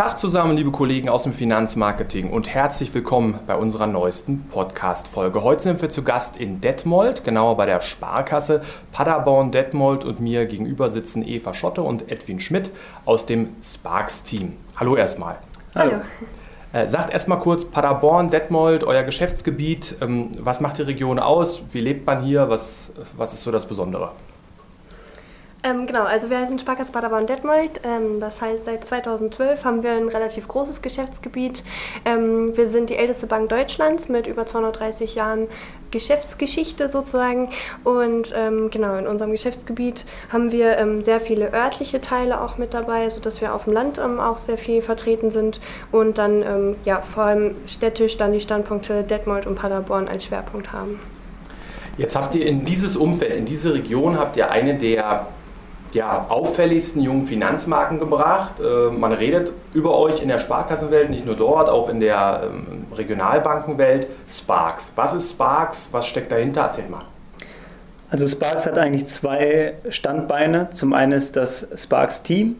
Tag zusammen, liebe Kollegen aus dem Finanzmarketing und herzlich willkommen bei unserer neuesten Podcast-Folge. Heute sind wir zu Gast in Detmold, genauer bei der Sparkasse Paderborn Detmold und mir gegenüber sitzen Eva Schotte und Edwin Schmidt aus dem Sparks-Team. Hallo erstmal. Hallo. Äh, sagt erstmal kurz Paderborn, Detmold, euer Geschäftsgebiet. Ähm, was macht die Region aus? Wie lebt man hier? Was, was ist so das Besondere? Ähm, genau, also wir sind Sparkasse Paderborn Detmold. Ähm, das heißt, seit 2012 haben wir ein relativ großes Geschäftsgebiet. Ähm, wir sind die älteste Bank Deutschlands mit über 230 Jahren Geschäftsgeschichte sozusagen. Und ähm, genau, in unserem Geschäftsgebiet haben wir ähm, sehr viele örtliche Teile auch mit dabei, sodass wir auf dem Land ähm, auch sehr viel vertreten sind. Und dann ja, vor allem städtisch dann die Standpunkte Detmold und Paderborn als Schwerpunkt haben. Jetzt habt ihr in dieses Umfeld, in diese Region, habt ihr eine der ja, auffälligsten jungen Finanzmarken gebracht. Äh, man redet über euch in der Sparkassenwelt, nicht nur dort, auch in der ähm, Regionalbankenwelt. Sparks. Was ist Sparks? Was steckt dahinter? Erzählt mal. Also Sparks hat eigentlich zwei Standbeine. Zum einen ist das Sparks Team,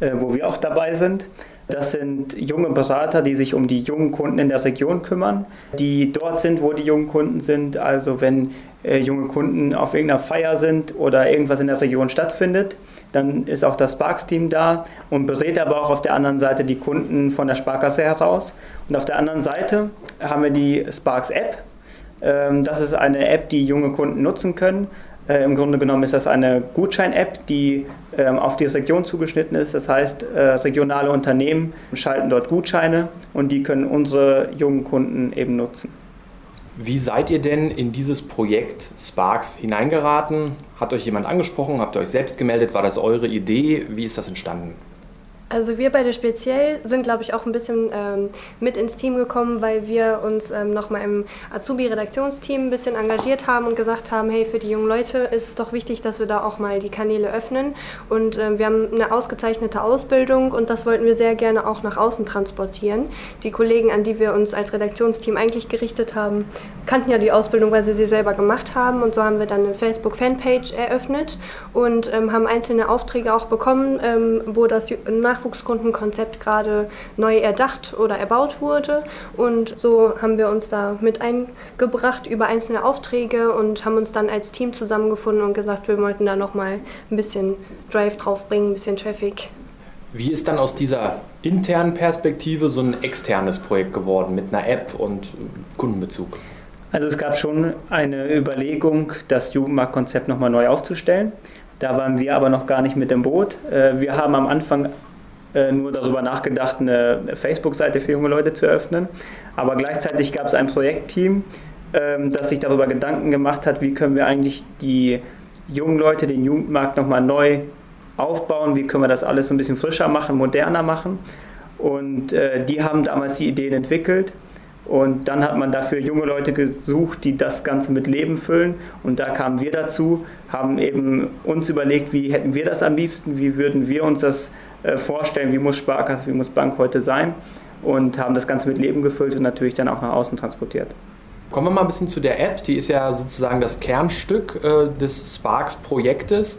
äh, wo wir auch dabei sind. Das sind junge Berater, die sich um die jungen Kunden in der Region kümmern, die dort sind, wo die jungen Kunden sind. Also wenn äh, junge Kunden auf irgendeiner Feier sind oder irgendwas in der Region stattfindet, dann ist auch das Sparks-Team da und berät aber auch auf der anderen Seite die Kunden von der Sparkasse heraus. Und auf der anderen Seite haben wir die Sparks-App. Ähm, das ist eine App, die junge Kunden nutzen können. Äh, Im Grunde genommen ist das eine Gutschein-App, die ähm, auf die Region zugeschnitten ist. Das heißt, äh, regionale Unternehmen schalten dort Gutscheine und die können unsere jungen Kunden eben nutzen. Wie seid ihr denn in dieses Projekt Sparks hineingeraten? Hat euch jemand angesprochen? Habt ihr euch selbst gemeldet? War das eure Idee? Wie ist das entstanden? Also wir beide speziell sind, glaube ich, auch ein bisschen ähm, mit ins Team gekommen, weil wir uns ähm, nochmal im Azubi-Redaktionsteam ein bisschen engagiert haben und gesagt haben, hey, für die jungen Leute ist es doch wichtig, dass wir da auch mal die Kanäle öffnen. Und ähm, wir haben eine ausgezeichnete Ausbildung und das wollten wir sehr gerne auch nach außen transportieren. Die Kollegen, an die wir uns als Redaktionsteam eigentlich gerichtet haben, kannten ja die Ausbildung, weil sie sie selber gemacht haben. Und so haben wir dann eine Facebook-Fanpage eröffnet und ähm, haben einzelne Aufträge auch bekommen, ähm, wo das nach Nachwuchskundenkonzept gerade neu erdacht oder erbaut wurde. Und so haben wir uns da mit eingebracht über einzelne Aufträge und haben uns dann als Team zusammengefunden und gesagt, wir wollten da nochmal ein bisschen Drive draufbringen, ein bisschen Traffic. Wie ist dann aus dieser internen Perspektive so ein externes Projekt geworden mit einer App und Kundenbezug? Also es gab schon eine Überlegung, das Jugendmarktkonzept nochmal neu aufzustellen. Da waren wir aber noch gar nicht mit im Boot. Äh, wir haben am Anfang nur darüber nachgedacht, eine Facebook-Seite für junge Leute zu öffnen. Aber gleichzeitig gab es ein Projektteam, ähm, das sich darüber Gedanken gemacht hat, wie können wir eigentlich die jungen Leute, den Jugendmarkt nochmal neu aufbauen, wie können wir das alles so ein bisschen frischer machen, moderner machen. Und äh, die haben damals die Ideen entwickelt. Und dann hat man dafür junge Leute gesucht, die das Ganze mit Leben füllen. Und da kamen wir dazu, haben eben uns überlegt, wie hätten wir das am liebsten, wie würden wir uns das äh, vorstellen, wie muss Sparkasse, wie muss Bank heute sein und haben das Ganze mit Leben gefüllt und natürlich dann auch nach außen transportiert. Kommen wir mal ein bisschen zu der App. Die ist ja sozusagen das Kernstück äh, des Sparks-Projektes.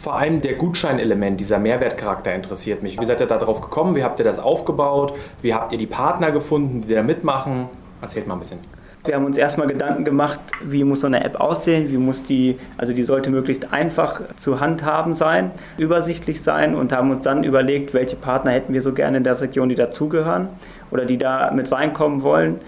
Vor allem der Gutscheinelement, dieser Mehrwertcharakter interessiert mich. Wie seid ihr da drauf gekommen? Wie habt ihr das aufgebaut? Wie habt ihr die Partner gefunden, die da mitmachen? Erzählt mal ein bisschen. Wir haben uns erstmal Gedanken gemacht, wie muss so eine App aussehen, wie muss die, also die sollte möglichst einfach zu handhaben sein, übersichtlich sein und haben uns dann überlegt, welche Partner hätten wir so gerne in der Region, die dazugehören oder die da mit reinkommen wollen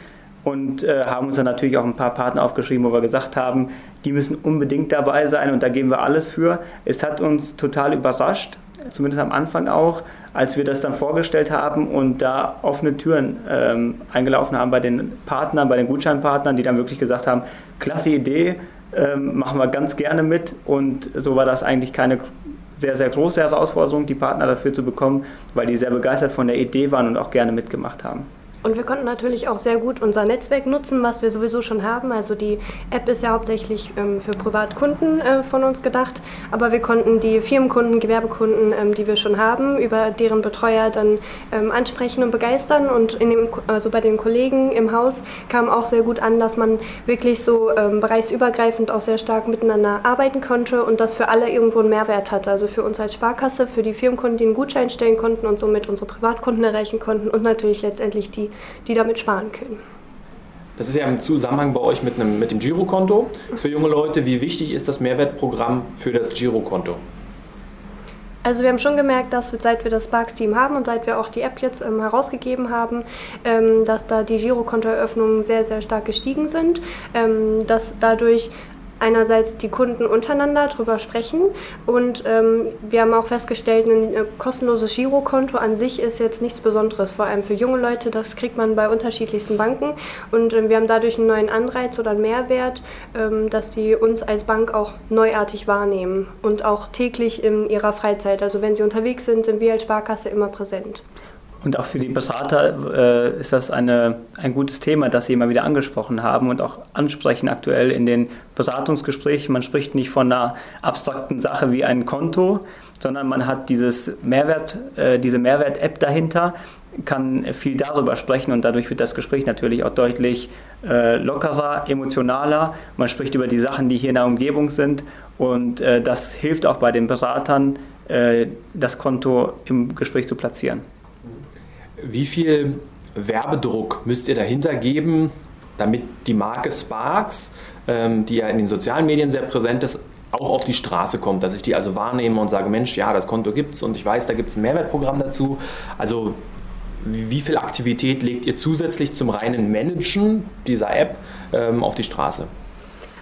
und äh, haben uns dann natürlich auch ein paar Partner aufgeschrieben, wo wir gesagt haben, die müssen unbedingt dabei sein und da geben wir alles für. Es hat uns total überrascht, zumindest am Anfang auch, als wir das dann vorgestellt haben und da offene Türen ähm, eingelaufen haben bei den Partnern, bei den Gutscheinpartnern, die dann wirklich gesagt haben, klasse Idee, ähm, machen wir ganz gerne mit und so war das eigentlich keine sehr, sehr große Herausforderung, die Partner dafür zu bekommen, weil die sehr begeistert von der Idee waren und auch gerne mitgemacht haben. Und wir konnten natürlich auch sehr gut unser Netzwerk nutzen, was wir sowieso schon haben. Also die App ist ja hauptsächlich ähm, für Privatkunden äh, von uns gedacht, aber wir konnten die Firmenkunden, Gewerbekunden, ähm, die wir schon haben, über deren Betreuer dann ähm, ansprechen und begeistern. Und in dem, also bei den Kollegen im Haus kam auch sehr gut an, dass man wirklich so ähm, bereichsübergreifend auch sehr stark miteinander arbeiten konnte und das für alle irgendwo einen Mehrwert hatte. Also für uns als Sparkasse, für die Firmenkunden, die einen Gutschein stellen konnten und somit unsere Privatkunden erreichen konnten und natürlich letztendlich die die damit sparen können. Das ist ja im Zusammenhang bei euch mit, einem, mit dem Girokonto. Für junge Leute, wie wichtig ist das Mehrwertprogramm für das Girokonto? Also wir haben schon gemerkt, dass seit wir das Sparks-Team haben und seit wir auch die App jetzt ähm, herausgegeben haben, ähm, dass da die Girokontoeröffnungen sehr, sehr stark gestiegen sind, ähm, dass dadurch einerseits die Kunden untereinander drüber sprechen und ähm, wir haben auch festgestellt, ein äh, kostenloses Girokonto an sich ist jetzt nichts Besonderes, vor allem für junge Leute, das kriegt man bei unterschiedlichsten Banken und ähm, wir haben dadurch einen neuen Anreiz oder einen Mehrwert, ähm, dass sie uns als Bank auch neuartig wahrnehmen und auch täglich in ihrer Freizeit. Also wenn sie unterwegs sind, sind wir als Sparkasse immer präsent. Und auch für die Berater äh, ist das eine, ein gutes Thema, das Sie immer wieder angesprochen haben und auch ansprechen aktuell in den Beratungsgesprächen. Man spricht nicht von einer abstrakten Sache wie ein Konto, sondern man hat dieses Mehrwert, äh, diese Mehrwert-App dahinter, kann viel darüber sprechen und dadurch wird das Gespräch natürlich auch deutlich äh, lockerer, emotionaler. Man spricht über die Sachen, die hier in der Umgebung sind und äh, das hilft auch bei den Beratern, äh, das Konto im Gespräch zu platzieren. Wie viel Werbedruck müsst ihr dahinter geben, damit die Marke Sparks, ähm, die ja in den sozialen Medien sehr präsent ist, auch auf die Straße kommt, dass ich die also wahrnehme und sage, Mensch, ja, das Konto gibt es und ich weiß, da gibt es ein Mehrwertprogramm dazu. Also wie viel Aktivität legt ihr zusätzlich zum reinen Managen dieser App ähm, auf die Straße?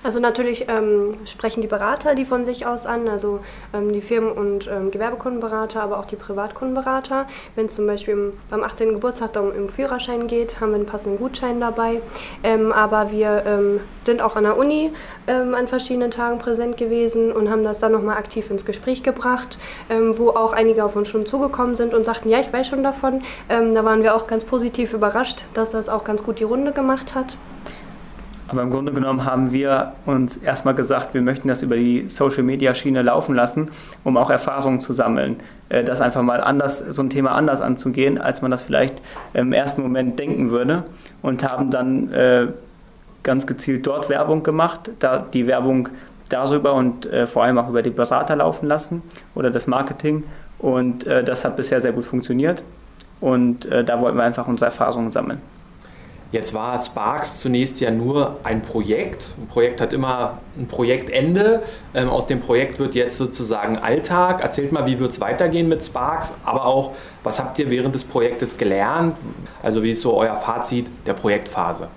Also natürlich ähm, sprechen die Berater die von sich aus an, also ähm, die Firmen- und ähm, Gewerbekundenberater, aber auch die Privatkundenberater. Wenn es zum Beispiel im, beim 18. Geburtstag um, um Führerschein geht, haben wir einen passenden Gutschein dabei. Ähm, aber wir ähm, sind auch an der Uni ähm, an verschiedenen Tagen präsent gewesen und haben das dann nochmal aktiv ins Gespräch gebracht, wo auch einige auf uns schon zugekommen sind und sagten, ja, ich weiß schon davon. da waren wir auch ganz positiv überrascht, dass das auch ganz gut die Runde gemacht hat. Aber im Grunde genommen haben wir uns erstmal gesagt, wir möchten das über die Social Media Schiene laufen lassen, um auch Erfahrungen zu sammeln. Äh, das einfach mal anders, so ein Thema anders anzugehen, als man das vielleicht im ersten Moment denken würde. Und haben dann äh, ganz gezielt dort Werbung gemacht, da die Werbung darüber und äh, vor allem auch über die Berater laufen lassen oder das Marketing. Und das hat bisher sehr gut funktioniert. Und da wollten wir einfach unsere Erfahrungen sammeln. Jetzt war Sparks zunächst ja nur ein Projekt. Ein Projekt hat immer ein Projektende. Ähm, aus dem Projekt wird jetzt sozusagen Alltag. Erzählt mal, wie wird es weitergehen mit Sparks, aber auch, was habt ihr während des Projektes gelernt? Also wie ist so euer Fazit der Projektphase?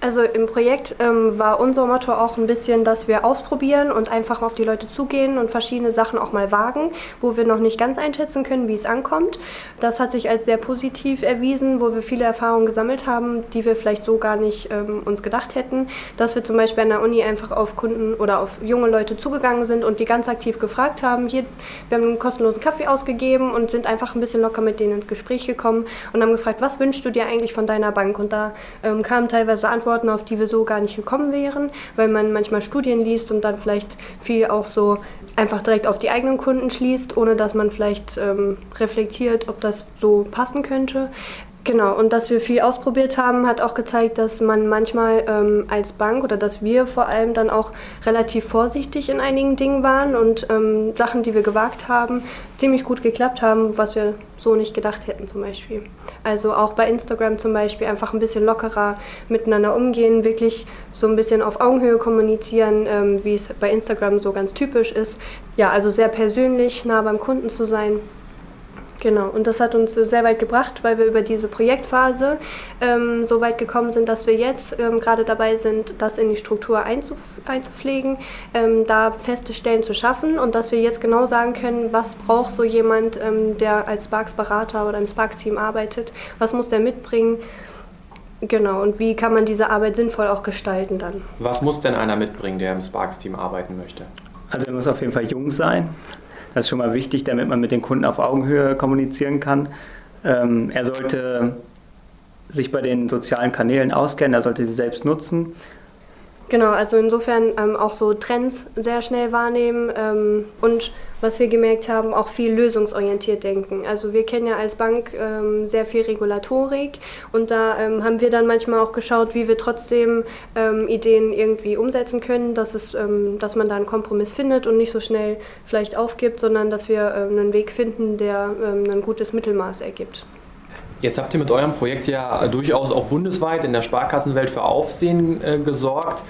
Also im Projekt ähm, war unser Motto auch ein bisschen, dass wir ausprobieren und einfach auf die Leute zugehen und verschiedene Sachen auch mal wagen, wo wir noch nicht ganz einschätzen können, wie es ankommt. Das hat sich als sehr positiv erwiesen, wo wir viele Erfahrungen gesammelt haben, die wir vielleicht so gar nicht ähm, uns gedacht hätten. Dass wir zum Beispiel an der Uni einfach auf Kunden oder auf junge Leute zugegangen sind und die ganz aktiv gefragt haben. Hier, wir haben einen kostenlosen Kaffee ausgegeben und sind einfach ein bisschen locker mit denen ins Gespräch gekommen und haben gefragt, was wünschst du dir eigentlich von deiner Bank? Und da ähm, kamen teilweise Antworten Antworten, auf die wir so gar nicht gekommen wären, weil man manchmal Studien liest und dann vielleicht viel auch so einfach direkt auf die eigenen Kunden schließt, ohne dass man vielleicht ähm, reflektiert, ob das so passen könnte. Genau, und dass wir viel ausprobiert haben, hat auch gezeigt, dass man manchmal ähm, als Bank oder dass wir vor allem dann auch relativ vorsichtig in einigen Dingen waren und ähm, Sachen, die wir gewagt haben, ziemlich gut geklappt haben, was wir so nicht gedacht hätten zum Beispiel. Also auch bei Instagram zum Beispiel einfach ein bisschen lockerer miteinander umgehen, wirklich so ein bisschen auf Augenhöhe kommunizieren, ähm, wie es bei Instagram so ganz typisch ist. Ja, also sehr persönlich, nah beim Kunden zu sein. Genau, und das hat uns sehr weit gebracht, weil wir über diese Projektphase ähm, so weit gekommen sind, dass wir jetzt ähm, gerade dabei sind, das in die Struktur einzuf einzupflegen, ähm, da feste Stellen zu schaffen und dass wir jetzt genau sagen können, was braucht so jemand, ähm, der als Sparks-Berater oder im Sparks-Team arbeitet, was muss der mitbringen. Genau, und wie kann man diese Arbeit sinnvoll auch gestalten dann? Was muss denn einer mitbringen, der im Sparks-Team arbeiten möchte? Also er muss auf jeden Fall jung sein. Das ist schon mal wichtig, damit man mit den Kunden auf Augenhöhe kommunizieren kann. Ähm, er sollte sich bei den sozialen Kanälen auskennen, er sollte sie selbst nutzen. Genau, also insofern ähm, auch so Trends sehr schnell wahrnehmen ähm, und was wir gemerkt haben, auch viel lösungsorientiert denken. Also wir kennen ja als Bank ähm, sehr viel Regulatorik und da ähm, haben wir dann manchmal auch geschaut, wie wir trotzdem ähm, Ideen irgendwie umsetzen können, dass, es, ähm, dass man da einen Kompromiss findet und nicht so schnell vielleicht aufgibt, sondern dass wir einen Weg finden, der ein gutes Mittelmaß ergibt. Jetzt habt ihr mit eurem Projekt ja durchaus auch bundesweit in der Sparkassenwelt für Aufsehen äh, gesorgt.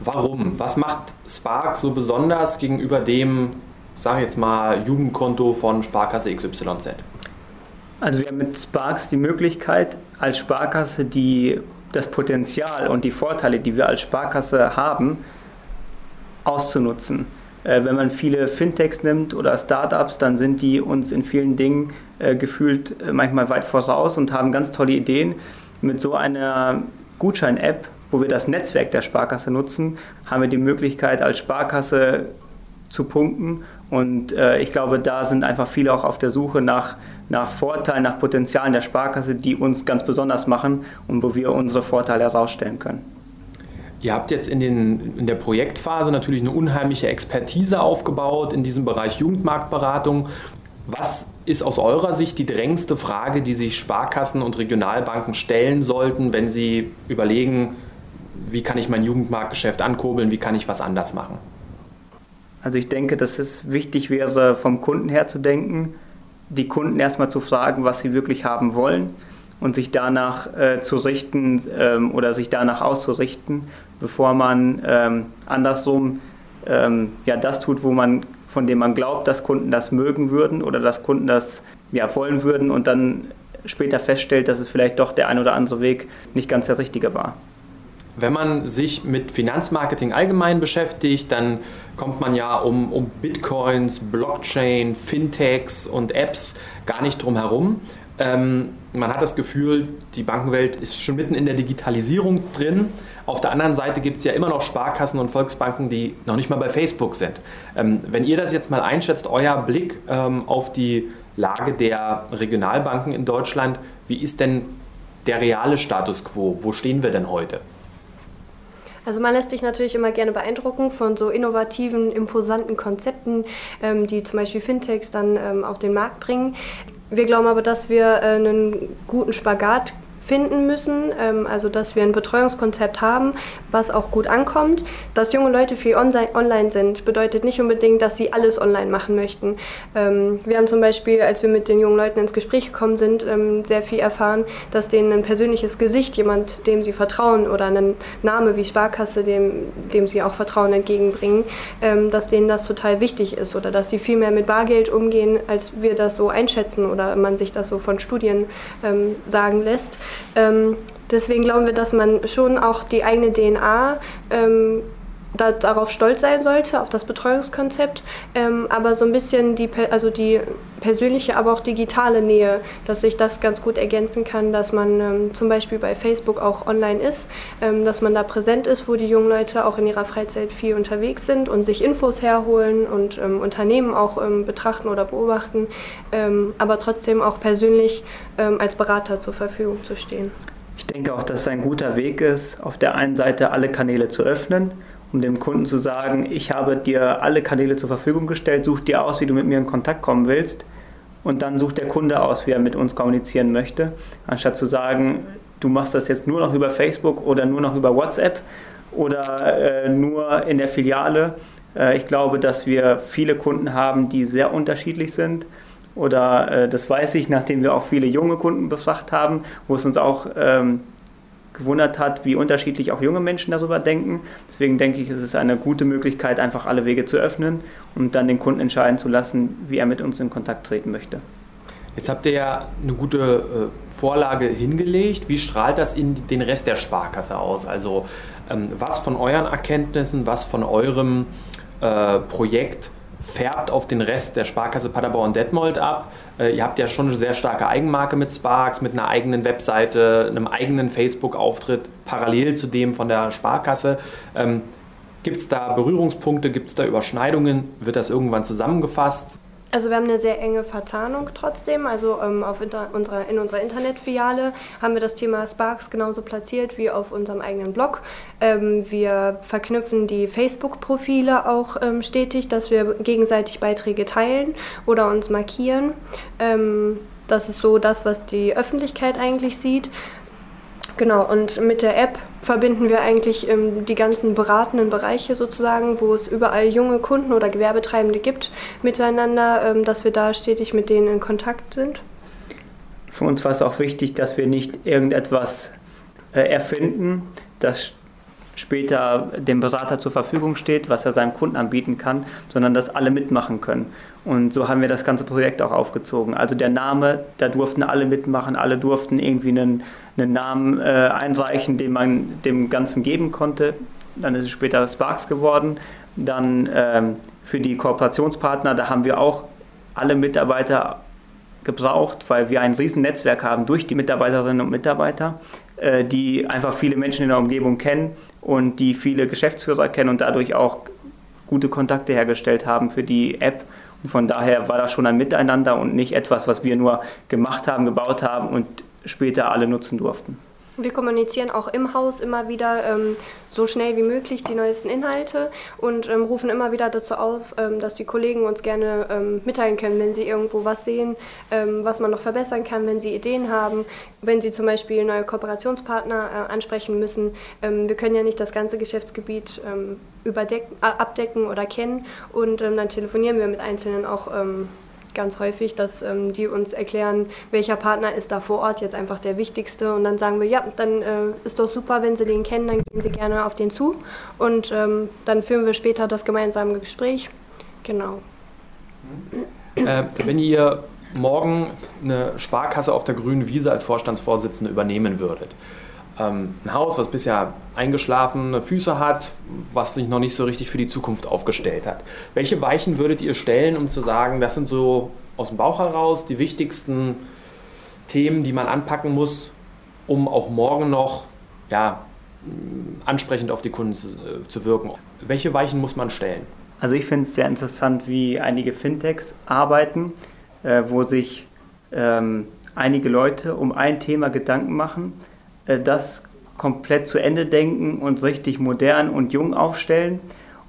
Warum? Was macht Spark so besonders gegenüber dem, sage ich jetzt mal, Jugendkonto von Sparkasse XYZ? Also wir haben mit Sparks die Möglichkeit, als Sparkasse die, das Potenzial und die Vorteile, die wir als Sparkasse haben, auszunutzen. Äh, wenn man viele Fintechs nimmt oder Startups, dann sind die uns in vielen Dingen äh, gefühlt äh, manchmal weit voraus und haben ganz tolle Ideen. Mit so einer Gutschein-App, wo wir das Netzwerk der Sparkasse nutzen, haben wir die Möglichkeit als Sparkasse zu punkten. Und äh, ich glaube, da sind einfach viele auch auf der Suche nach, nach Vorteilen, nach Potenzialen der Sparkasse, die uns ganz besonders machen und wo wir unsere Vorteile herausstellen können. Ihr habt jetzt in, den, in der Projektphase natürlich eine unheimliche Expertise aufgebaut in diesem Bereich Jugendmarktberatung. Was ist aus eurer Sicht die drängendste Frage, die sich Sparkassen und Regionalbanken stellen sollten, wenn sie überlegen, wie kann ich mein Jugendmarktgeschäft ankurbeln, wie kann ich was anders machen? Also ich denke, dass es wichtig wäre, vom Kunden her zu denken, die Kunden erstmal zu fragen, was sie wirklich haben wollen und sich danach äh, zu richten ähm, oder sich danach auszurichten bevor man ähm, andersrum ähm, ja, das tut, wo man, von dem man glaubt, dass Kunden das mögen würden oder dass Kunden das ja, wollen würden und dann später feststellt, dass es vielleicht doch der ein oder andere Weg nicht ganz der richtige war. Wenn man sich mit Finanzmarketing allgemein beschäftigt, dann kommt man ja um, um Bitcoins, Blockchain, Fintechs und Apps gar nicht drum herum. Ähm, man hat das Gefühl, die Bankenwelt ist schon mitten in der Digitalisierung drin. Auf der anderen Seite gibt es ja immer noch Sparkassen und Volksbanken, die noch nicht mal bei Facebook sind. Ähm, wenn ihr das jetzt mal einschätzt, euer Blick ähm, auf die Lage der Regionalbanken in Deutschland, wie ist denn der reale Status quo? Wo stehen wir denn heute? Also man lässt sich natürlich immer gerne beeindrucken von so innovativen, imposanten Konzepten, ähm, die zum Beispiel Fintechs dann ähm, auf den Markt bringen. Wir glauben aber, dass wir äh, einen guten Spagat finden müssen, ähm, also dass wir ein Betreuungskonzept haben, was auch gut ankommt. Dass junge Leute viel online sind, bedeutet nicht unbedingt, dass sie alles online machen möchten. Ähm, wir haben zum Beispiel, als wir mit den jungen Leuten ins Gespräch gekommen sind, ähm, sehr viel erfahren, dass denen ein persönliches Gesicht, jemand, dem sie vertrauen oder einen Name wie Sparkasse, dem, dem sie auch Vertrauen entgegenbringen, ähm, dass denen das total wichtig ist oder dass sie viel mehr mit Bargeld umgehen, als wir das so einschätzen oder man sich das so von Studien ähm, sagen lässt. Ähm, deswegen glauben wir, dass man schon auch die eigene DNA ähm, da, darauf stolz sein sollte, auf das Betreuungskonzept, ähm, aber so ein bisschen die, also die persönliche, aber auch digitale Nähe, dass sich das ganz gut ergänzen kann, dass man ähm, zum Beispiel bei Facebook auch online ist, ähm, dass man da präsent ist, wo die jungen Leute auch in ihrer Freizeit viel unterwegs sind und sich Infos herholen und ähm, Unternehmen auch ähm, betrachten oder beobachten, ähm, aber trotzdem auch persönlich als Berater zur Verfügung zu stehen. Ich denke auch, dass es ein guter Weg ist, auf der einen Seite alle Kanäle zu öffnen um dem Kunden zu sagen, ich habe dir alle Kanäle zur Verfügung gestellt, such dir aus, wie du mit mir in Kontakt kommen willst und dann sucht der Kunde aus, wie er mit uns kommunizieren möchte, anstatt zu sagen, du machst das jetzt nur noch über Facebook oder nur noch über WhatsApp oder äh, nur in der Filiale. Äh, ich glaube, dass wir viele Kunden haben, die sehr unterschiedlich sind. Oder äh, das weiß ich, nachdem wir auch viele junge Kunden befragt haben, wo es uns auch ähm, gewundert hat, wie unterschiedlich auch junge Menschen darüber denken. Deswegen denke ich, es ist eine gute Möglichkeit, einfach alle Wege zu öffnen und dann den Kunden entscheiden zu lassen, wie er mit uns in Kontakt treten möchte. Jetzt habt ihr ja eine gute äh, Vorlage hingelegt. Wie strahlt das in den Rest der Sparkasse aus? Also ähm, was von euren Erkenntnissen, was von eurem äh, Projekt färbt auf den Rest der Sparkasse Paderborn Detmold ab. Äh, ihr habt ja schon eine sehr starke Eigenmarke mit Sparks, mit einer eigenen Webseite, einem eigenen Facebook-Auftritt, parallel zu dem von der Sparkasse. Ähm, gibt es da Berührungspunkte, gibt es da Überschneidungen? Wird das irgendwann zusammengefasst? Also wir haben eine sehr enge Verzahnung trotzdem. Also ähm, auf unserer, in unserer Internetfiliale haben wir das Thema Sparks genauso platziert wie auf unserem eigenen Blog. Ähm, wir verknüpfen die Facebook-Profile auch ähm, stetig, dass wir gegenseitig Beiträge teilen oder uns markieren. Ähm, das ist so das, was die Öffentlichkeit eigentlich sieht. Genau, und mit der App verbinden wir eigentlich ähm, die ganzen beratenden Bereiche sozusagen, wo es überall junge Kunden oder Gewerbetreibende gibt, miteinander, ähm, dass wir da stetig mit denen in Kontakt sind. Für uns war es auch wichtig, dass wir nicht irgendetwas äh, erfinden, das später dem Berater zur Verfügung steht, was er seinem Kunden anbieten kann, sondern dass alle mitmachen können. Und so haben wir das ganze Projekt auch aufgezogen. Also der Name, da durften alle mitmachen, alle durften irgendwie einen, einen Namen äh, einreichen, den man dem Ganzen geben konnte. Dann ist es später Sparks geworden. Dann ähm, für die Kooperationspartner, da haben wir auch alle Mitarbeiter gebraucht, weil wir ein riesen Netzwerk haben durch die Mitarbeiterinnen und Mitarbeiter, äh, die einfach viele Menschen in der Umgebung kennen und die viele Geschäftsführer kennen und dadurch auch gute Kontakte hergestellt haben für die App von daher war das schon ein Miteinander und nicht etwas, was wir nur gemacht haben, gebaut haben und später alle nutzen durften. Wir kommunizieren auch im Haus immer wieder ähm, so schnell wie möglich die neuesten Inhalte und ähm, rufen immer wieder dazu auf, ähm, dass die Kollegen uns gerne ähm, mitteilen können, wenn sie irgendwo was sehen, ähm, was man noch verbessern kann, wenn sie Ideen haben, wenn sie zum Beispiel neue Kooperationspartner äh, ansprechen müssen. Ähm, wir können ja nicht das ganze Geschäftsgebiet überdecken, abdecken oder kennen und dann telefonieren wir mit Einzelnen auch ganz häufig, dass ähm, die uns erklären, welcher Partner ist da vor Ort jetzt einfach der wichtigste. Und dann sagen wir, ja, dann äh, ist doch super, wenn Sie den kennen, dann gehen Sie gerne auf den zu. Und ähm, dann führen wir später das gemeinsame Gespräch. Genau. Äh, wenn ihr morgen eine Sparkasse auf der grünen Wiese als Vorstandsvorsitzende übernehmen würdet, ähm, ein Haus, was bisher eingeschlafene Füße hat, was sich noch nicht so richtig für die Zukunft aufgestellt hat. Welche Weichen würdet ihr stellen, um zu sagen, das sind so aus dem Bauch heraus die wichtigsten Themen, die man anpacken muss, um auch morgen noch ja, ansprechend auf die Kunden zu, äh, zu wirken? Welche Weichen muss man stellen? Also ich finde es sehr interessant, wie einige Fintechs arbeiten, äh, wo sich ähm, einige Leute um ein Thema Gedanken machen das komplett zu Ende denken und richtig modern und jung aufstellen.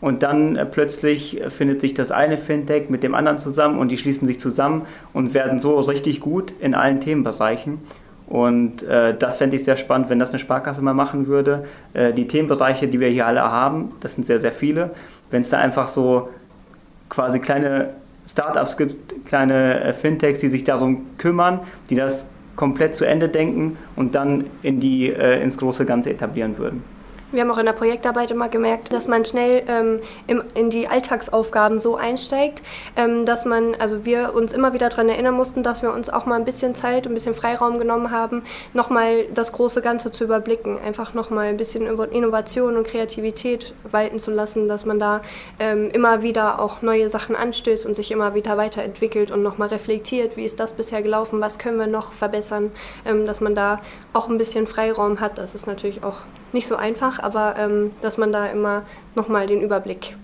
Und dann äh, plötzlich findet sich das eine Fintech mit dem anderen zusammen und die schließen sich zusammen und werden so richtig gut in allen Themenbereichen. Und äh, das fände ich sehr spannend, wenn das eine Sparkasse mal machen würde. Äh, die Themenbereiche, die wir hier alle haben, das sind sehr, sehr viele. Wenn es da einfach so quasi kleine Startups gibt, kleine äh, Fintechs, die sich darum kümmern, die das komplett zu Ende denken und dann in die, äh, ins große Ganze etablieren würden. Wir haben auch in der Projektarbeit immer gemerkt, dass man schnell ähm, im, in die Alltagsaufgaben so einsteigt, ähm, dass man, also wir uns immer wieder daran erinnern mussten, dass wir uns auch mal ein bisschen Zeit, ein bisschen Freiraum genommen haben, nochmal das große Ganze zu überblicken, einfach nochmal ein bisschen Innovation und Kreativität walten zu lassen, dass man da ähm, immer wieder auch neue Sachen anstößt und sich immer wieder weiterentwickelt und nochmal reflektiert, wie ist das bisher gelaufen, was können wir noch verbessern, ähm, dass man da auch ein bisschen Freiraum hat. Das ist natürlich auch nicht so einfach, aber ähm, dass man da immer nochmal den Überblick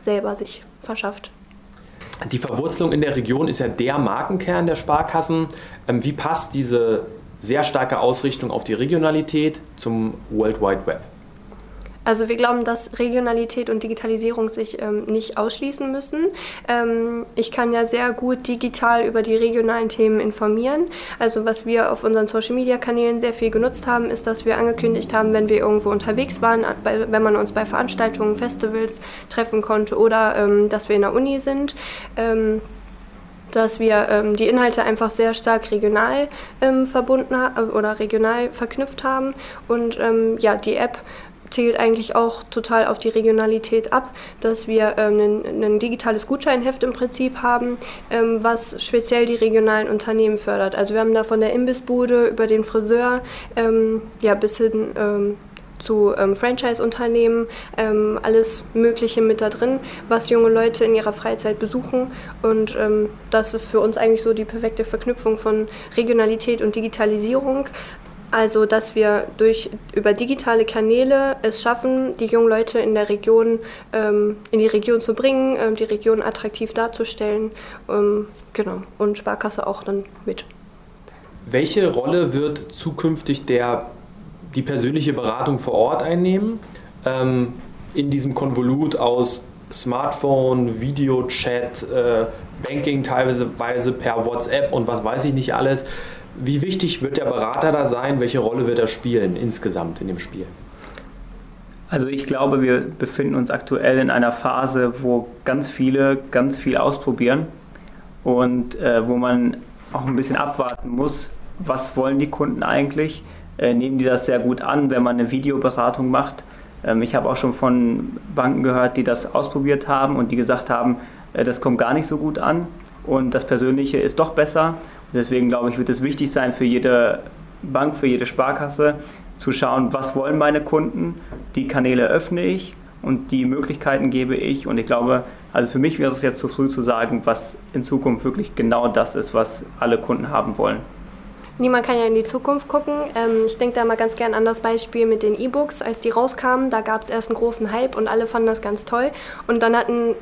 selber sich verschafft. Die Verwurzelung in der Region ist ja der Markenkern der Sparkassen. Ähm, wie passt diese sehr starke Ausrichtung auf die Regionalität zum World Wide Web? Also wir glauben, dass Regionalität und Digitalisierung sich ähm, nicht ausschließen müssen. Ähm, ich kann ja sehr gut digital über die regionalen Themen informieren. Also was wir auf unseren Social-Media-Kanälen sehr viel genutzt haben, ist, dass wir angekündigt haben, wenn wir irgendwo unterwegs waren, wenn man uns bei Veranstaltungen, Festivals treffen konnte oder ähm, dass wir in der Uni sind ähm, dass wir ähm, die Inhalte einfach sehr stark regional ähm, verbunden oder regional verknüpft haben und ähm, ja die App zählt eigentlich auch total auf die Regionalität ab, dass wir ähm, ein, ein, digitales Gutscheinheft im Prinzip haben, ähm, was speziell die regionalen Unternehmen fördert. Also wir haben da von der Imbissbude über den Friseur ähm, ja, bis hin ähm, zu ähm, Franchise-Unternehmen, ähm, alles Mögliche mit da drin, was junge Leute in ihrer Freizeit besuchen. Und das ist für uns eigentlich so die perfekte Verknüpfung von Regionalität und Digitalisierung Also, dass wir durch über digitale Kanäle es schaffen, die jungen Leute in der Region ähm, in die Region zu bringen, ähm, die Region attraktiv darzustellen, ähm, genau und Sparkasse auch dann mit. Welche Rolle wird zukünftig der die persönliche Beratung vor Ort einnehmen? Ähm, in diesem Konvolut aus Smartphone, Videochat, äh, Banking teilweise per WhatsApp und was weiß ich nicht alles. Wie wichtig wird der Berater da sein? Welche Rolle wird er spielen insgesamt in dem Spiel? Also ich glaube, wir befinden uns aktuell in einer Phase, wo ganz viele ganz viel ausprobieren und äh, wo man auch ein bisschen abwarten muss, was wollen die Kunden eigentlich? Äh, nehmen die das sehr gut an, wenn man eine Videoberatung macht? Ähm, ich habe auch schon von Banken gehört, die das ausprobiert haben und die gesagt haben, äh, das kommt gar nicht so gut an und das Persönliche ist doch besser. Deswegen glaube ich, wird es wichtig sein für jede Bank, für jede Sparkasse zu schauen, was wollen meine Kunden, die Kanäle öffne ich und die Möglichkeiten gebe ich. Und ich glaube, also für mich wäre es jetzt zu früh zu sagen, was in Zukunft wirklich genau das ist, was alle Kunden haben wollen. Niemand kann ja in die Zukunft gucken. Ähm, ich denke da mal ganz gern an das Beispiel mit den E-Books. Als die rauskamen, da gab es erst einen großen Hype und alle fanden das ganz toll. Und dann hatten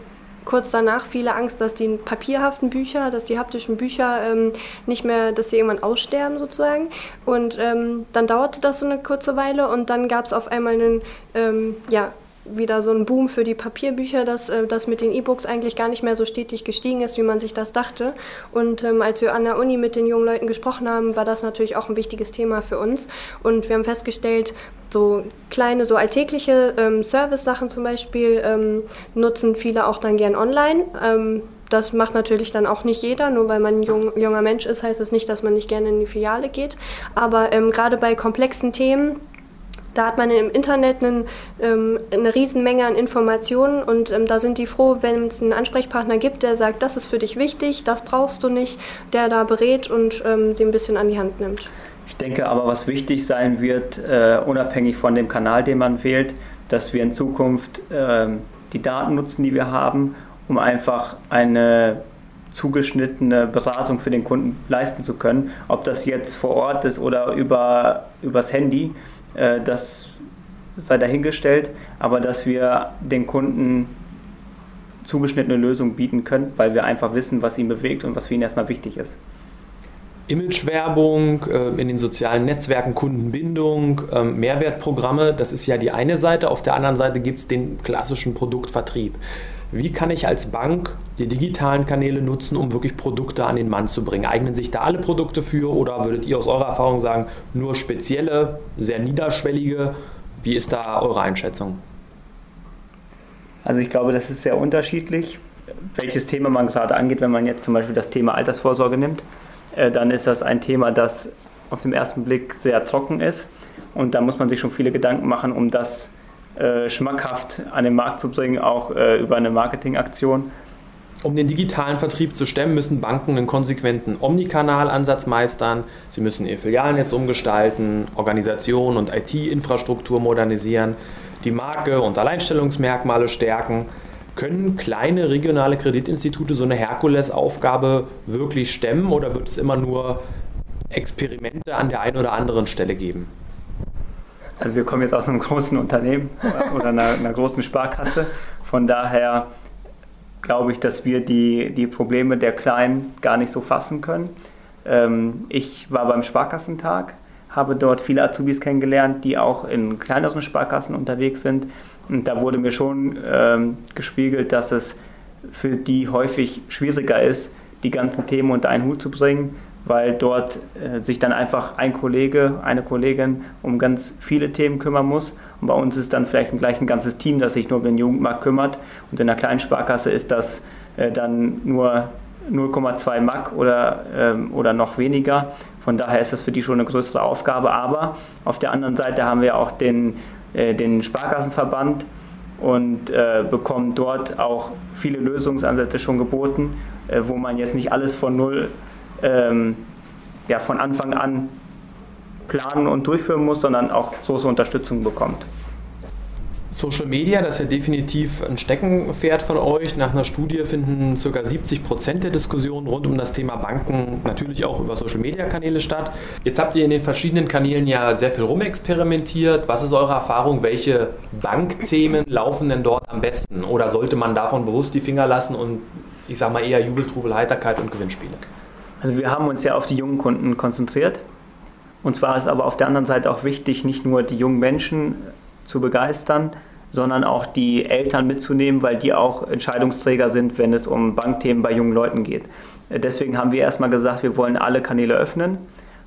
kurz danach viele Angst, dass die papierhaften Bücher, dass die haptischen Bücher ähm, nicht mehr, dass sie irgendwann aussterben sozusagen. Und ähm, dann dauerte das so eine kurze Weile und dann gab es auf einmal einen, ähm, ja, wieder so ein Boom für die Papierbücher, dass äh, das mit den E-Books eigentlich gar nicht mehr so stetig gestiegen ist, wie man sich das dachte. Und ähm, als wir an der Uni mit den jungen Leuten gesprochen haben, war das natürlich auch ein wichtiges Thema für uns. Und wir haben festgestellt, so kleine, so alltägliche ähm, Service-Sachen zum Beispiel ähm, nutzen viele auch dann gern online. Ähm, das macht natürlich dann auch nicht jeder, nur weil man ein jung, junger Mensch ist, heißt das nicht, dass man nicht gerne in die Filiale geht. Aber ähm, gerade bei komplexen Themen, da hat man im Internet einen, ähm, eine Riesenmenge an Informationen und ähm, da sind die froh, wenn es einen Ansprechpartner gibt, der sagt, das ist für dich wichtig, das brauchst du nicht, der da berät und ähm, sie ein bisschen an die Hand nimmt. Ich denke aber, was wichtig sein wird, äh, unabhängig von dem Kanal, den man wählt, dass wir in Zukunft äh, die Daten nutzen, die wir haben, um einfach eine zugeschnittene Beratung für den Kunden leisten zu können. Ob das jetzt vor Ort ist oder über, übers Handy, äh, das sei dahingestellt, aber dass wir den Kunden zugeschnittene Lösungen bieten können, weil wir einfach wissen, was ihn bewegt und was für ihn erstmal wichtig ist. Imagewerbung, äh, in den sozialen Netzwerken Kundenbindung, ähm, Mehrwertprogramme, das ist ja die eine Seite. Auf der anderen Seite gibt es den klassischen Produktvertrieb. Wie kann ich als Bank die digitalen Kanäle nutzen, um wirklich Produkte an den Mann zu bringen? Eignen sich da alle Produkte für oder würdet ihr aus eurer Erfahrung sagen, nur spezielle, sehr niederschwellige? Wie ist da eure Einschätzung? Also ich glaube, das ist sehr unterschiedlich, welches Thema man gerade angeht. Wenn man jetzt zum Beispiel das Thema Altersvorsorge nimmt, äh, dann ist das ein Thema, das auf den ersten Blick sehr trocken ist. Und da muss man sich schon viele Gedanken machen, um das äh, schmackhaft an den Markt zu bringen, auch äh, über eine Marketingaktion. Um den digitalen Vertrieb zu stemmen, müssen Banken einen konsequenten Omnikanal-Ansatz meistern. Sie müssen ihr Filialnetz umgestalten, Organisation und IT-Infrastruktur modernisieren, die Marke und Alleinstellungsmerkmale stärken. Können kleine regionale Kreditinstitute so eine Herkulesaufgabe wirklich stemmen oder wird es immer nur Experimente an der einen oder anderen Stelle geben? Also wir kommen jetzt aus einem großen Unternehmen oder einer, einer großen Sparkasse. Von daher glaube ich, dass wir die, die Probleme der Kleinen gar nicht so fassen können. Ähm, ich war beim Sparkassentag, habe dort viele Azubis kennengelernt, die auch in kleineren Sparkassen unterwegs sind. Und da wurde mir schon ähm, gespiegelt, dass es für die häufig schwieriger ist, die ganzen Themen unter einen Hut zu bringen, weil dort äh, sich dann einfach ein Kollege, eine Kollegin um ganz viele Themen kümmern muss. Und bei uns ist dann vielleicht gleich ein ganzes Team, das sich nur um den Jugendmarkt kümmert. Und in einer kleinen Sparkasse ist das äh, dann nur 0,2 Mack oder, ähm, oder noch weniger. Von daher ist das für die schon eine größere Aufgabe. Aber auf der anderen Seite haben wir auch den, äh, den Sparkassenverband und äh, bekommen dort auch viele Lösungsansätze schon geboten, äh, wo man jetzt nicht alles von null ähm, ja, von Anfang an planen und durchführen muss, sondern auch große Unterstützung bekommt. Social Media, das ist ja definitiv ein Steckenpferd von euch. Nach einer Studie finden ca. 70 Prozent der Diskussionen rund um das Thema Banken natürlich auch über Social Media Kanäle statt. Jetzt habt ihr in den verschiedenen Kanälen ja sehr viel rumexperimentiert. Was ist eure Erfahrung? Welche Bankthemen laufen denn dort am besten? Oder sollte man davon bewusst die Finger lassen und ich sag mal eher Jubeltrubel, Heiterkeit und Gewinnspiele? Also wir haben uns ja auf die jungen Kunden konzentriert. Und zwar ist aber auf der anderen Seite auch wichtig, nicht nur die jungen Menschen zu begeistern, sondern auch die Eltern mitzunehmen, weil die auch Entscheidungsträger sind, wenn es um Bankthemen bei jungen Leuten geht. Deswegen haben wir erstmal gesagt, wir wollen alle Kanäle öffnen,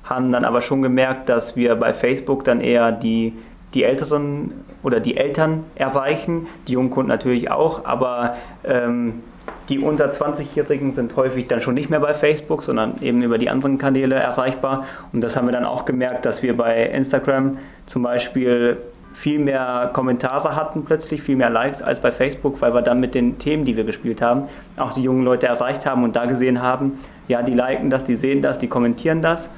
haben dann aber schon gemerkt, dass wir bei Facebook dann eher die, die Älteren oder die Eltern erreichen, die jungen Kunden natürlich auch, aber ähm, die unter 20-Jährigen sind häufig dann schon nicht mehr bei Facebook, sondern eben über die anderen Kanäle erreichbar. Und das haben wir dann auch gemerkt, dass wir bei Instagram zum Beispiel viel mehr Kommentare hatten plötzlich, viel mehr Likes als bei Facebook, weil wir dann mit den Themen, die wir gespielt haben, auch die jungen Leute erreicht haben und da gesehen haben, ja, die liken das, die sehen das, die kommentieren das.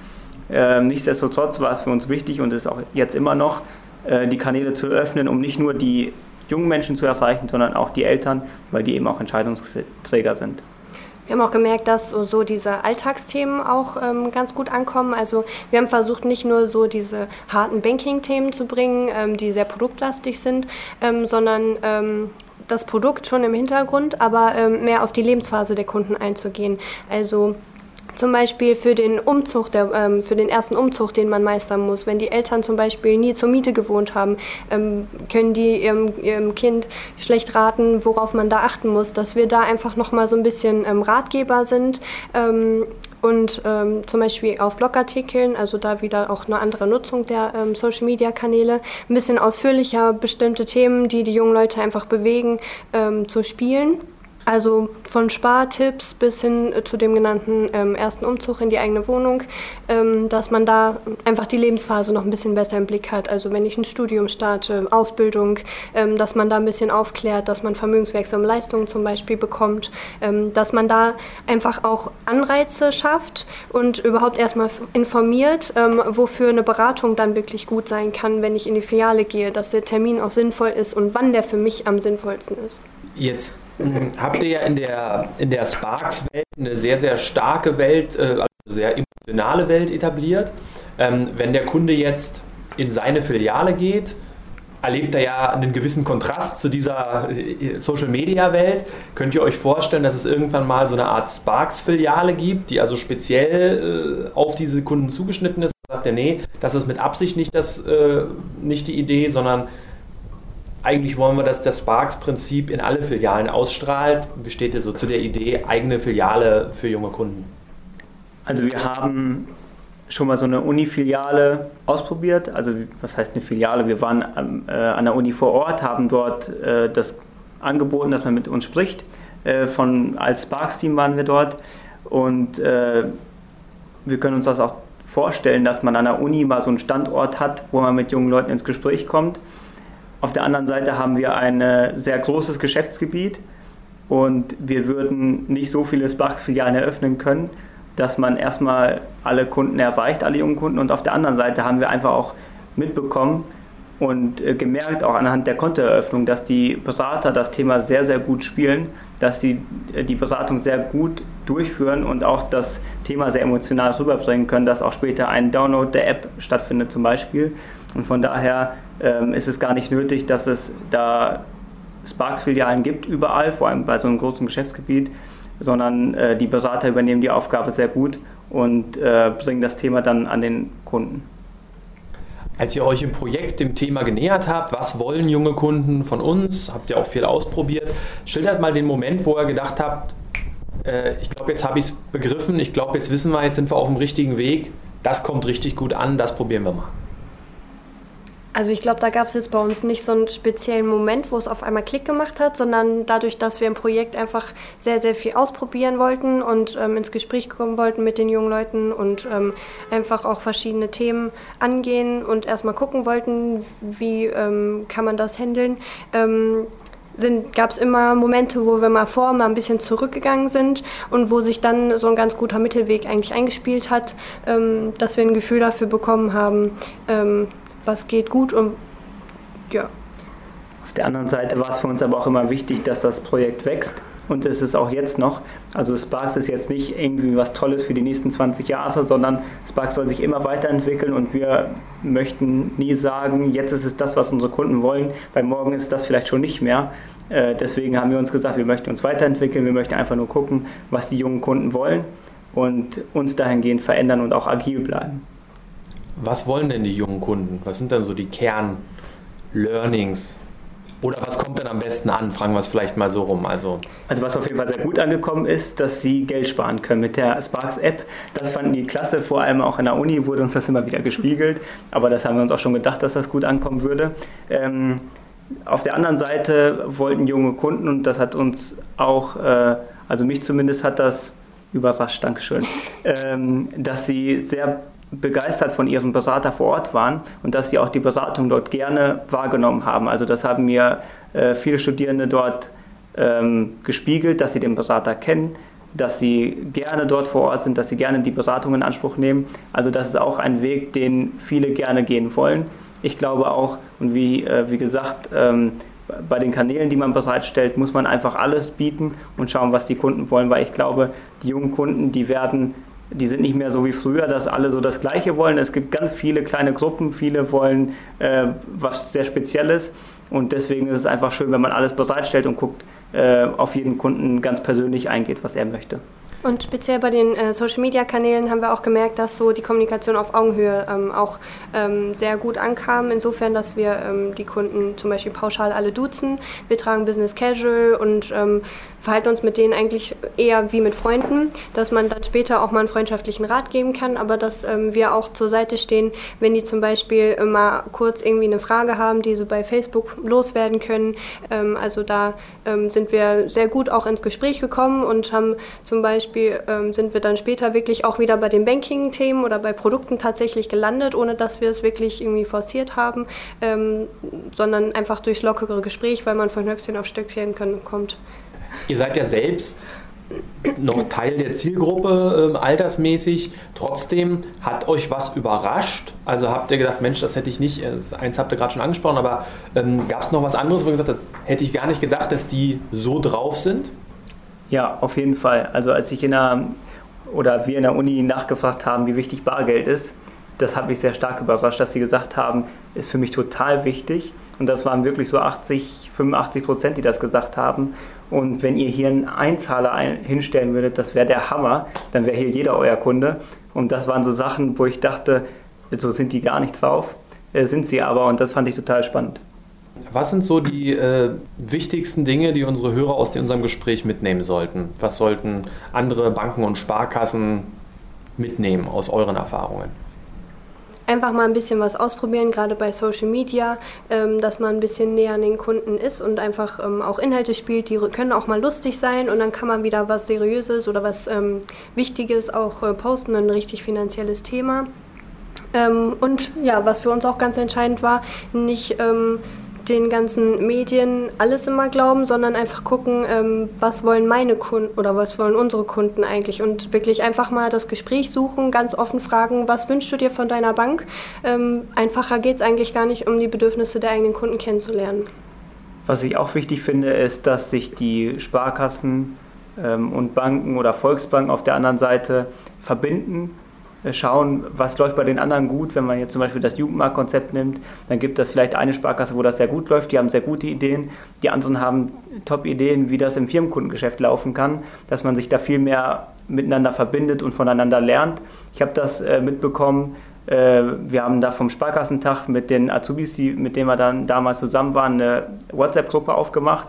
Ähm, nichtsdestotrotz war es für uns wichtig und ist auch jetzt immer noch, äh, die Kanäle zu öffnen, um nicht nur die jungen Menschen zu erreichen, sondern auch die Eltern, weil die eben auch Entscheidungsträger sind. Wir haben auch gemerkt, dass so, diese Alltagsthemen auch ähm, ganz gut ankommen. Also wir haben versucht, nicht nur so diese harten Banking-Themen zu bringen, ähm, die sehr produktlastig sind, ähm, sondern ähm, das Produkt schon im Hintergrund, aber ähm, mehr auf die Lebensphase der Kunden einzugehen. Also zum Beispiel für den Umzug, der, ähm, für den ersten Umzug, den man meistern muss. Wenn die Eltern zum Beispiel nie zur Miete gewohnt haben, ähm, können die ihrem, ihrem, Kind schlecht raten, worauf man da achten muss. Dass wir da einfach nochmal so ein bisschen ähm, Ratgeber sind ähm, und ähm, zum Beispiel auf Blogartikeln, also da wieder auch eine andere Nutzung der ähm, Social-Media-Kanäle, ein bisschen ausführlicher bestimmte Themen, die die jungen Leute einfach bewegen, zu spielen. Also von Spartipps bis hin äh, zu dem genannten ähm, ersten Umzug in die eigene Wohnung, ähm, dass man da einfach die Lebensphase noch ein bisschen besser im Blick hat. Also wenn ich ein Studium starte, Ausbildung, ähm, dass man da ein bisschen aufklärt, dass man vermögenswirksame Leistungen zum Beispiel bekommt, ähm, dass man da einfach auch Anreize schafft und überhaupt erstmal informiert, ähm, wofür eine Beratung dann wirklich gut sein kann, wenn ich in die Filiale gehe, dass der Termin auch sinnvoll ist und wann der für mich am sinnvollsten ist. Jetzt habt ihr ja in der, in der Sparks-Welt eine sehr, sehr starke Welt, äh, also sehr emotionale Welt etabliert. Ähm, wenn der Kunde jetzt in seine Filiale geht, erlebt er ja einen gewissen Kontrast zu dieser äh, Social-Media-Welt. Könnt ihr euch vorstellen, dass es irgendwann mal so eine Art Sparks-Filiale gibt, die also speziell äh, auf diese Kunden zugeschnitten ist? Sagt er, nee, das ist mit Absicht nicht, das, nicht die Idee, sondern eigentlich wollen wir, dass das Sparks-Prinzip in alle Filialen ausstrahlt. Wie steht ihr so zu der Idee, eigene Filiale für junge Kunden? Also wir haben schon mal so eine Uni-Filiale ausprobiert. Also was heißt eine Filiale? Wir waren äh, an der Uni vor Ort, haben dort äh, das angeboten, dass man mit uns spricht. Äh, von, als Sparks-Team waren wir dort und äh, wir können uns das auch vorstellen, dass man an der Uni mal so einen Standort hat, wo man mit jungen Leuten ins Gespräch kommt auf der anderen Seite haben wir ein sehr großes Geschäftsgebiet und wir würden nicht so viele Sparks-Filialen eröffnen können, dass man erstmal alle Kunden erreicht, alle jungen Kunden. Und auf der anderen Seite haben wir einfach auch mitbekommen und äh, gemerkt, auch anhand der Kontoeröffnung, dass die Berater das Thema sehr, sehr gut spielen, dass die äh, die Beratung sehr gut durchführen und auch das Thema sehr emotional rüberbringen können, dass auch später ein Download der App stattfindet zum Beispiel. Und von daher ähm, ist es gar nicht nötig, dass es da Sparks-Filialen gibt überall, vor allem bei so einem großen Geschäftsgebiet, sondern äh, die Berater übernehmen die Aufgabe sehr gut und äh, bringen das Thema dann an den Kunden. Als ihr euch im Projekt dem Thema genähert habt, was wollen junge Kunden von uns, habt ihr auch viel ausprobiert, schildert mal den Moment, wo ihr gedacht habt, äh, ich glaube, jetzt habe ich es begriffen, ich glaube, jetzt wissen wir, jetzt sind wir auf dem richtigen Weg, das kommt richtig gut an, das probieren wir mal. Also ich glaube, da gab es jetzt bei uns nicht so einen speziellen Moment, wo es auf einmal Klick gemacht hat, sondern dadurch, dass wir im Projekt einfach sehr, sehr viel ausprobieren wollten und ähm, ins Gespräch kommen wollten mit den jungen Leuten und ähm, einfach auch verschiedene Themen angehen und erstmal gucken wollten, wie ähm, kann man das handeln. Ähm, gab es immer Momente, wo wir mal vor, mal ein bisschen zurückgegangen sind und wo sich dann so ein ganz guter Mittelweg eigentlich eingespielt hat, ähm, dass wir ein Gefühl dafür bekommen haben, ähm, was geht gut und ja. Auf der anderen Seite war es für uns aber auch immer wichtig, dass das Projekt wächst und es ist auch jetzt noch. Also Sparks ist jetzt nicht irgendwie was Tolles für die nächsten 20 Jahre, sondern Sparks soll sich immer weiterentwickeln und wir möchten nie sagen, jetzt ist es das, was unsere Kunden wollen, weil morgen ist das vielleicht schon nicht mehr. Äh, deswegen haben wir uns gesagt, wir möchten uns weiterentwickeln, wir möchten einfach nur gucken, was die jungen Kunden wollen und uns dahingehend verändern und auch agil bleiben. Was wollen denn die jungen Kunden? Was sind dann so die Kern-Learnings? Oder was kommt denn am besten an? Fragen wir es vielleicht mal so rum. Also, also was auf jeden Fall sehr gut angekommen ist, dass sie Geld sparen können mit der Sparks App. Das fanden die klasse, vor allem auch in der Uni wurde uns das immer wieder gespiegelt. Aber das haben wir uns auch schon gedacht, dass das gut ankommen würde. Ähm, auf der anderen Seite wollten junge Kunden, und das hat uns auch, äh, also mich zumindest hat das überrascht, Dankeschön, ähm, dass sie sehr begeistert von ihrem Berater vor Ort waren und dass sie auch die Beratung dort gerne wahrgenommen haben. Also das haben mir äh, viele Studierende dort ähm, gespiegelt, dass sie den Berater kennen, dass sie gerne dort vor Ort sind, dass sie gerne die Beratung in Anspruch nehmen. Also das ist auch ein Weg, den viele gerne gehen wollen. Ich glaube auch, und wie, äh, wie gesagt, ähm, bei den Kanälen, die man bereitstellt, muss man einfach alles bieten und schauen, was die Kunden wollen, weil ich glaube, die jungen Kunden, die werden die sind nicht mehr so wie früher, dass alle so das Gleiche wollen. Es gibt ganz viele kleine Gruppen, viele wollen äh, was sehr Spezielles und deswegen ist es einfach schön, wenn man alles bereitstellt und guckt, äh, auf jeden Kunden ganz persönlich eingeht, was er möchte. Und speziell bei den äh, Social-Media-Kanälen haben wir auch gemerkt, dass so die Kommunikation auf Augenhöhe ähm, auch ähm, sehr gut ankam. Insofern, dass wir ähm, die Kunden zum Beispiel pauschal alle duzen. Wir tragen Business Casual und ähm, verhalten uns mit denen eigentlich eher wie mit Freunden, dass man dann später auch mal einen freundschaftlichen Rat geben kann, aber dass ähm, wir auch zur Seite stehen, wenn die zum Beispiel immer kurz irgendwie eine Frage haben, die sie bei Facebook loswerden können. Ähm, also da ähm, sind wir sehr gut auch ins Gespräch gekommen und haben zum Beispiel ähm, sind wir dann später wirklich auch wieder bei den Banking-Themen oder bei Produkten tatsächlich gelandet, ohne dass wir es wirklich irgendwie forciert haben, ähm, sondern einfach durchs lockere Gespräch, weil man von Höchstchen auf Stöckchen kommt. Ihr seid ja selbst noch Teil der Zielgruppe äh, altersmäßig. Trotzdem hat euch was überrascht? Also habt ihr gedacht, Mensch, das hätte ich nicht, äh, eins habt ihr gerade schon angesprochen, aber ähm, gab es noch was anderes, wo ihr gesagt habt, hätte ich gar nicht gedacht, dass die so drauf sind? Ja, auf jeden Fall. Also als ich in der, oder wir in der Uni nachgefragt haben, wie wichtig Bargeld ist, das hat mich sehr stark überrascht, dass sie gesagt haben, ist für mich total wichtig. Und das waren wirklich so 80, 85 Prozent, die das gesagt haben. Und wenn ihr hier einen Einzahler hinstellen würdet, das wäre der Hammer, dann wäre hier jeder euer Kunde. Und das waren so Sachen, wo ich dachte, so sind die gar nicht drauf. Äh, sind sie aber und das fand ich total spannend. Was sind so die äh, wichtigsten Dinge, die unsere Hörer aus unserem Gespräch mitnehmen sollten? Was sollten andere Banken und Sparkassen mitnehmen aus euren Erfahrungen? Einfach mal ein bisschen was ausprobieren, gerade bei Social Media, ähm, dass man ein bisschen näher an den Kunden ist und einfach ähm, auch Inhalte spielt, die können auch mal lustig sein und dann kann man wieder was Seriöses oder was ähm, Wichtiges auch äh, posten, ein richtig finanzielles Thema. Ähm, und ja, was für uns auch ganz entscheidend war, nicht ähm, den ganzen Medien alles immer glauben, sondern einfach gucken, ähm, was wollen meine Kunden oder was wollen unsere Kunden eigentlich und wirklich einfach mal das Gespräch suchen, ganz offen fragen, was wünschst du dir von deiner Bank? Ähm, einfacher geht es eigentlich gar nicht, um die Bedürfnisse der eigenen Kunden kennenzulernen. Was ich auch wichtig finde, ist, dass sich die Sparkassen ähm, und Banken oder Volksbanken auf der anderen Seite verbinden schauen, was läuft bei den anderen gut. Wenn man jetzt zum Beispiel das Jugendmarktkonzept nimmt, dann gibt es vielleicht eine Sparkasse, wo das sehr gut läuft, die haben sehr gute Ideen. Die anderen haben Top-Ideen, wie das im Firmenkundengeschäft laufen kann, dass man sich da viel mehr miteinander verbindet und voneinander lernt. Ich habe das äh, mitbekommen. Äh, wir haben da vom Sparkassentag mit den Azubis, die, mit denen wir dann damals zusammen waren, eine WhatsApp-Gruppe aufgemacht.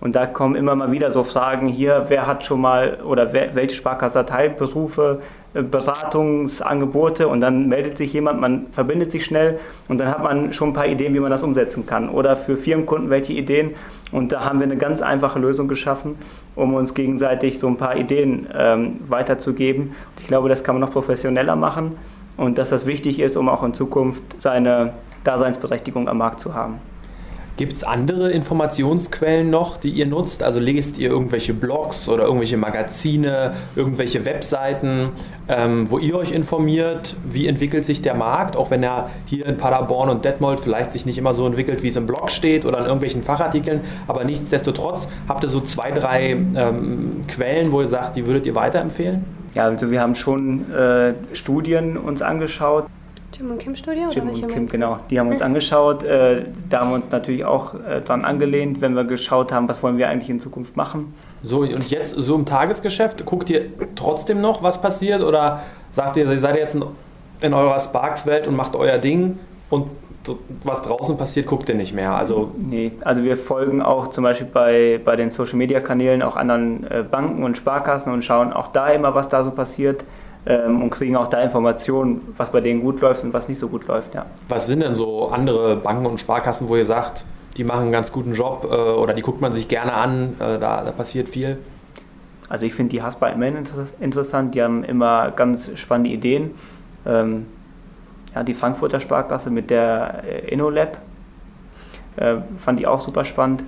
Und da kommen immer mal wieder so Fragen hier, wer hat schon mal oder wer, welche Sparkasse hat Teilberufe, Beratungsangebote und dann meldet sich jemand, man verbindet sich schnell und dann hat man schon ein paar Ideen, wie man das umsetzen kann. Oder für Firmenkunden welche Ideen. Und da haben wir eine ganz einfache Lösung geschaffen, um uns gegenseitig so ein paar Ideen ähm, weiterzugeben. Und ich glaube, das kann man noch professioneller machen und dass das wichtig ist, um auch in Zukunft seine Daseinsberechtigung am Markt zu haben. Gibt es andere Informationsquellen noch, die ihr nutzt? Also lest ihr irgendwelche Blogs oder irgendwelche Magazine, irgendwelche Webseiten, ähm, wo ihr euch informiert, wie entwickelt sich der Markt, auch wenn er hier in Paderborn und Detmold vielleicht sich nicht immer so entwickelt, wie es im Blog steht oder in irgendwelchen Fachartikeln, aber nichtsdestotrotz habt ihr so zwei, drei ähm, Quellen, wo ihr sagt, die würdet ihr weiterempfehlen? Ja, also wir haben schon äh, Studien uns angeschaut. Jim und Kim Studio? Jim und Kim, genau. Die haben uns angeschaut. Äh, da haben wir uns natürlich auch äh, dran angelehnt, wenn wir geschaut haben, was wollen wir eigentlich in Zukunft machen. So, und jetzt so im Tagesgeschäft, guckt ihr trotzdem noch, was passiert? Oder sagt ihr, ihr seid jetzt in, in eurer Sparks-Welt und macht euer Ding und was draußen passiert, guckt ihr nicht mehr? Also nee, also wir folgen auch zum Beispiel bei, bei den Social-Media-Kanälen auch anderen äh, Banken und Sparkassen und schauen auch da immer, was da so passiert und kriegen auch da Informationen, was bei denen gut läuft und was nicht so gut läuft. Ja. Was sind denn so andere Banken und Sparkassen, wo ihr sagt, die machen einen ganz guten Job äh, oder die guckt man sich gerne an, äh, da, da passiert viel? Also ich finde die Haspa immerhin interessant, die haben immer ganz spannende Ideen. Ähm, ja, die Frankfurter Sparkasse mit der äh, InnoLab fand ich auch super spannend.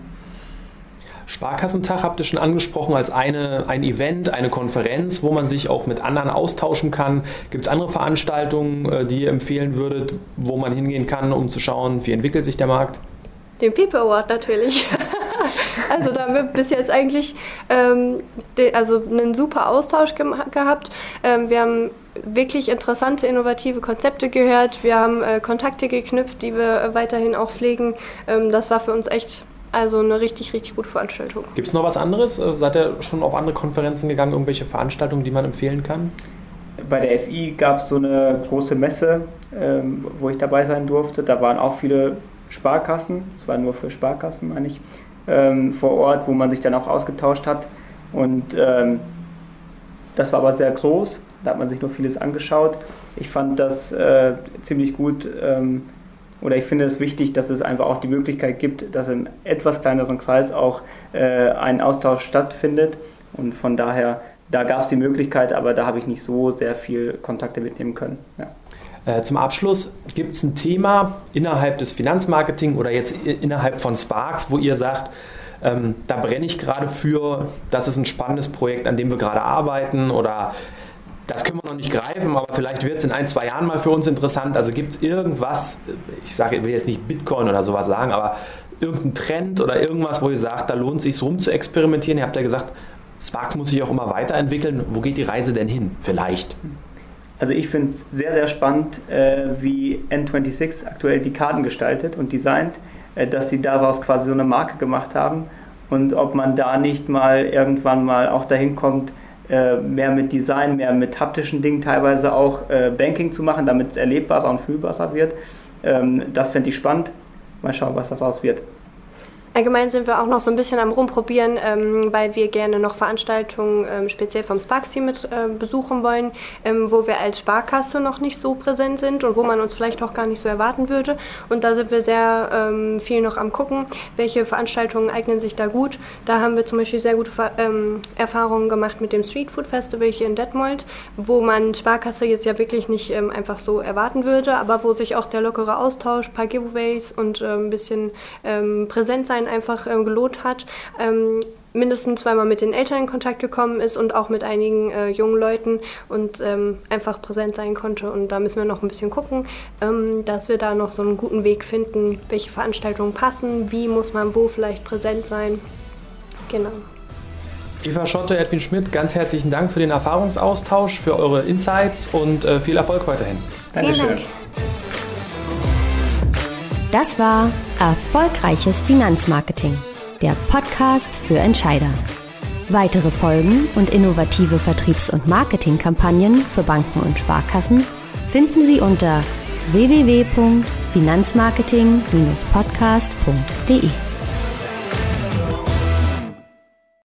Sparkassentag habt ihr schon angesprochen als eine, ein Event, eine Konferenz, wo man sich auch mit anderen austauschen kann. Gibt es andere Veranstaltungen, äh, die ihr empfehlen würdet, wo man hingehen kann, um zu schauen, wie entwickelt sich der Markt? Den People Award natürlich. also da haben wir bis jetzt eigentlich ähm, also einen super Austausch ge gehabt. Ähm, wir haben wirklich interessante, innovative Konzepte gehört. Wir haben äh, Kontakte geknüpft, die wir weiterhin auch pflegen. Ähm, das war für uns echt also eine richtig, richtig gute Veranstaltung. Gibt es noch was anderes? Äh, seid ihr schon auf andere Konferenzen gegangen, irgendwelche Veranstaltungen, die man empfehlen kann? Bei der FI gab es so eine große Messe, ähm, wo ich dabei sein durfte. Da waren auch viele Sparkassen, es war nur für Sparkassen, meine ich, ähm, vor Ort, wo man sich dann auch ausgetauscht hat. Und ähm, das war aber sehr groß, da hat man sich nur vieles angeschaut. Ich fand das äh, ziemlich gut ähm, oder ich finde es wichtig, dass es einfach auch die Möglichkeit gibt, dass in etwas kleineren Kreis auch äh, ein Austausch stattfindet. Und von daher, da gab es die Möglichkeit, aber da habe ich nicht so sehr viel Kontakte mitnehmen können. Ja. Äh, zum Abschluss, gibt es ein Thema innerhalb des Finanzmarketing oder jetzt innerhalb von Sparks, wo ihr sagt, ähm, da brenne ich gerade für, das ist ein spannendes Projekt, an dem wir gerade arbeiten oder das können wir noch nicht greifen, aber vielleicht wird es in ein, zwei Jahren mal für uns interessant. Also gibt es irgendwas, ich sage, ich will jetzt nicht Bitcoin oder sowas sagen, aber irgendein Trend oder irgendwas, wo ihr sagt, da lohnt es sich rum zu experimentieren. Ihr habt ja gesagt, Sparks muss sich auch immer weiterentwickeln. Wo geht die Reise denn hin? Vielleicht. Also ich finde es sehr, sehr spannend, äh, wie N26 aktuell die Karten gestaltet und designt, äh, dass sie daraus quasi so eine Marke gemacht haben und ob man da nicht mal irgendwann mal auch dahin kommt, äh, mehr mit Design, mehr mit haptischen Dingen teilweise auch äh, Banking zu machen, damit es erlebbarer und fühlbarer wird. Ähm, das fände ich spannend. Mal schauen, was daraus wird. Allgemein sind wir auch noch so ein bisschen am Rumprobieren, ähm, weil wir gerne noch Veranstaltungen ähm, speziell vom Sparks-Team mit äh, besuchen wollen, ähm, wo wir als Sparkasse noch nicht so präsent sind und wo man uns vielleicht auch gar nicht so erwarten würde. Und da sind wir sehr ähm, viel noch am gucken, welche Veranstaltungen eignen sich da gut. Da haben wir zum Beispiel sehr gute ähm, Erfahrungen gemacht mit dem Street Food Festival hier in Detmold, wo man Sparkasse jetzt ja wirklich nicht ähm, einfach so erwarten würde, aber wo sich auch der lockere Austausch, ein paar Giveaways und ein bisschen präsent sein Eltern einfach ähm, gelohnt hat. Ähm, mindestens zweimal mit den Eltern in Kontakt gekommen ist und auch mit einigen äh, jungen Leuten und ähm, einfach präsent sein konnte. Und da müssen wir noch ein bisschen gucken, ähm, dass wir da noch so einen guten Weg finden, welche Veranstaltungen passen, wie muss man wo vielleicht präsent sein. Genau. Eva Schotte, Edwin Schmidt, ganz herzlichen Dank für den Erfahrungsaustausch, für eure Insights und äh, viel Erfolg weiterhin. Dankeschön. Dank. Das war Erfolgreiches Finanzmarketing, der Podcast für Entscheider. Weitere Folgen und innovative Vertriebs- und Marketingkampagnen für Banken und Sparkassen finden Sie unter www.finanzmarketing-podcast.de.